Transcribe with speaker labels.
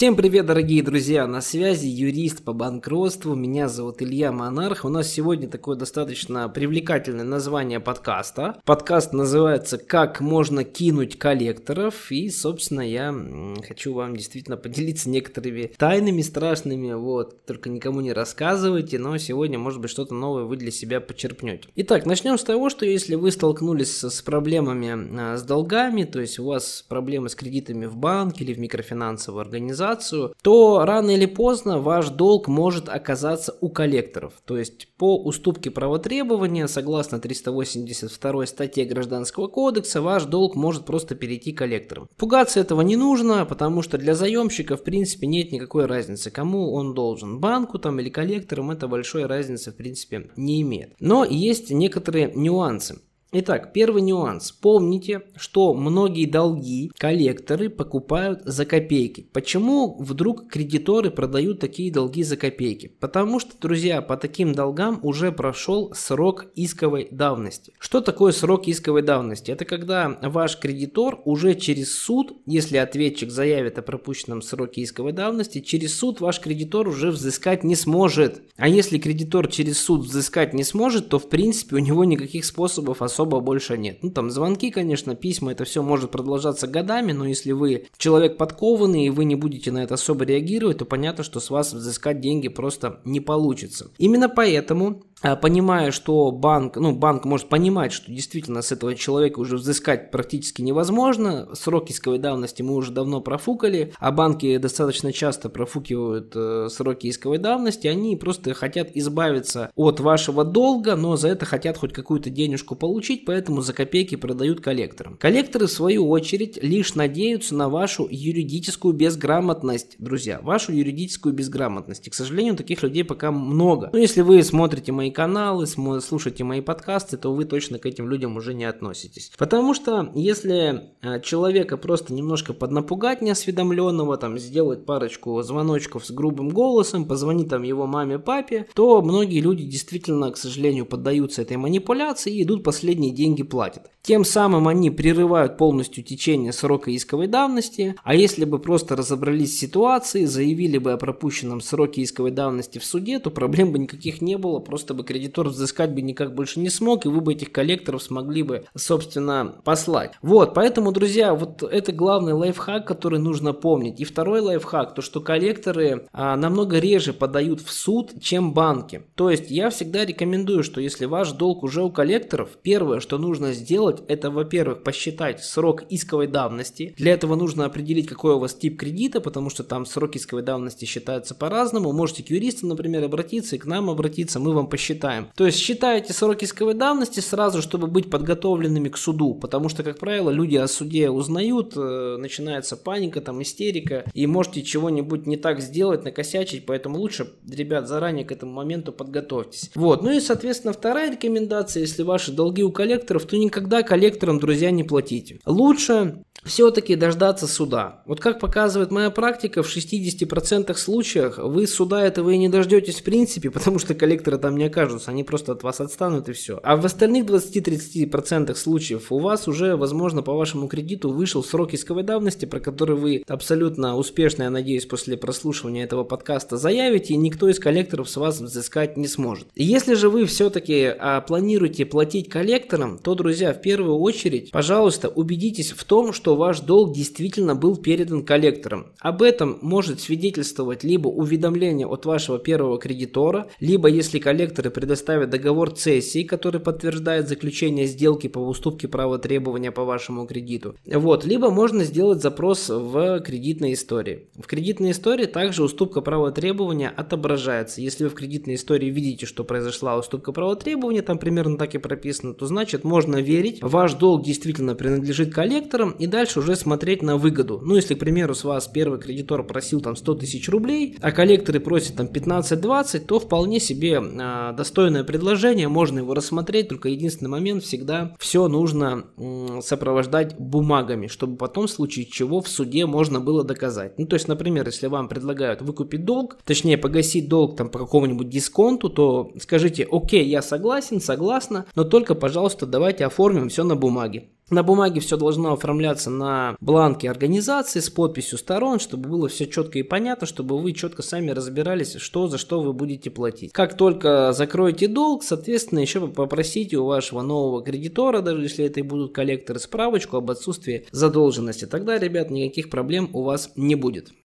Speaker 1: Всем привет, дорогие друзья! На связи юрист по банкротству. Меня зовут Илья Монарх. У нас сегодня такое достаточно привлекательное название подкаста. Подкаст называется «Как можно кинуть коллекторов». И, собственно, я хочу вам действительно поделиться некоторыми тайнами страшными. Вот, только никому не рассказывайте, но сегодня, может быть, что-то новое вы для себя почерпнете. Итак, начнем с того, что если вы столкнулись с проблемами а, с долгами, то есть у вас проблемы с кредитами в банке или в микрофинансовой организации, организацию, то рано или поздно ваш долг может оказаться у коллекторов. То есть по уступке правотребования, согласно 382 статье Гражданского кодекса, ваш долг может просто перейти коллекторам. Пугаться этого не нужно, потому что для заемщика в принципе нет никакой разницы, кому он должен, банку там или коллекторам, это большой разницы в принципе не имеет. Но есть некоторые нюансы. Итак, первый нюанс. Помните, что многие долги коллекторы покупают за копейки. Почему вдруг кредиторы продают такие долги за копейки? Потому что, друзья, по таким долгам уже прошел срок исковой давности. Что такое срок исковой давности? Это когда ваш кредитор уже через суд, если ответчик заявит о пропущенном сроке исковой давности, через суд ваш кредитор уже взыскать не сможет. А если кредитор через суд взыскать не сможет, то в принципе у него никаких способов особо особо больше нет. Ну, там звонки, конечно, письма, это все может продолжаться годами, но если вы человек подкованный и вы не будете на это особо реагировать, то понятно, что с вас взыскать деньги просто не получится. Именно поэтому понимая, что банк, ну, банк может понимать, что действительно с этого человека уже взыскать практически невозможно, срок исковой давности мы уже давно профукали, а банки достаточно часто профукивают э, сроки исковой давности, они просто хотят избавиться от вашего долга, но за это хотят хоть какую-то денежку получить, поэтому за копейки продают коллекторам. Коллекторы, в свою очередь, лишь надеются на вашу юридическую безграмотность, друзья, вашу юридическую безграмотность. И, к сожалению, таких людей пока много. Но если вы смотрите мои мои каналы, слушаете мои подкасты, то вы точно к этим людям уже не относитесь. Потому что если э, человека просто немножко поднапугать неосведомленного, там сделать парочку звоночков с грубым голосом, позвонить там его маме, папе, то многие люди действительно, к сожалению, поддаются этой манипуляции и идут последние деньги платят. Тем самым они прерывают полностью течение срока исковой давности, а если бы просто разобрались с ситуацией, заявили бы о пропущенном сроке исковой давности в суде, то проблем бы никаких не было, просто бы кредитор взыскать бы никак больше не смог, и вы бы этих коллекторов смогли бы, собственно, послать. Вот, поэтому, друзья, вот это главный лайфхак, который нужно помнить. И второй лайфхак, то что коллекторы а, намного реже подают в суд, чем банки. То есть я всегда рекомендую, что если ваш долг уже у коллекторов, первое, что нужно сделать, это, во-первых, посчитать срок исковой давности. Для этого нужно определить, какой у вас тип кредита, потому что там срок исковой давности считаются по-разному. Можете к юристу, например, обратиться и к нам обратиться, мы вам посчитаем. То есть считаете срок исковой давности сразу, чтобы быть подготовленными к суду, потому что, как правило, люди о суде узнают, э, начинается паника, там истерика, и можете чего-нибудь не так сделать, накосячить, поэтому лучше, ребят, заранее к этому моменту подготовьтесь. Вот, ну и, соответственно, вторая рекомендация, если ваши долги у коллекторов, то никогда коллекторам, друзья, не платите. Лучше все-таки дождаться суда. Вот как показывает моя практика, в 60% случаях вы суда этого и не дождетесь в принципе, потому что коллекторы там не окажутся, они просто от вас отстанут и все. А в остальных 20-30% случаев у вас уже, возможно, по вашему кредиту вышел срок исковой давности, про который вы абсолютно успешно, я надеюсь, после прослушивания этого подкаста заявите, и никто из коллекторов с вас взыскать не сможет. Если же вы все-таки а, планируете платить коллекторам, то, друзья, в первую очередь, пожалуйста, убедитесь в том, что ваш долг действительно был передан коллекторам. Об этом может свидетельствовать либо уведомление от вашего первого кредитора, либо если коллекторы предоставят договор цессии, который подтверждает заключение сделки по уступке права требования по вашему кредиту. Вот, либо можно сделать запрос в кредитной истории. В кредитной истории также уступка права требования отображается. Если вы в кредитной истории видите, что произошла уступка права требования, там примерно так и прописано, то значит можно верить, ваш долг действительно принадлежит коллекторам и дальше уже смотреть на выгоду. Ну, если, к примеру, с вас первый кредитор просил там 100 тысяч рублей, а коллекторы просят там 15-20, то вполне себе э, достойное предложение, можно его рассмотреть, только единственный момент всегда все нужно э, сопровождать бумагами, чтобы потом в случае чего в суде можно было доказать. Ну, то есть, например, если вам предлагают выкупить долг, точнее погасить долг там по какому-нибудь дисконту, то скажите, окей, я согласен, согласна, но только, пожалуйста, давайте оформим все на бумаге. На бумаге все должно оформляться на бланке организации с подписью сторон, чтобы было все четко и понятно, чтобы вы четко сами разбирались, что за что вы будете платить. Как только закроете долг, соответственно, еще попросите у вашего нового кредитора, даже если это и будут коллекторы, справочку об отсутствии задолженности. Тогда, ребят, никаких проблем у вас не будет.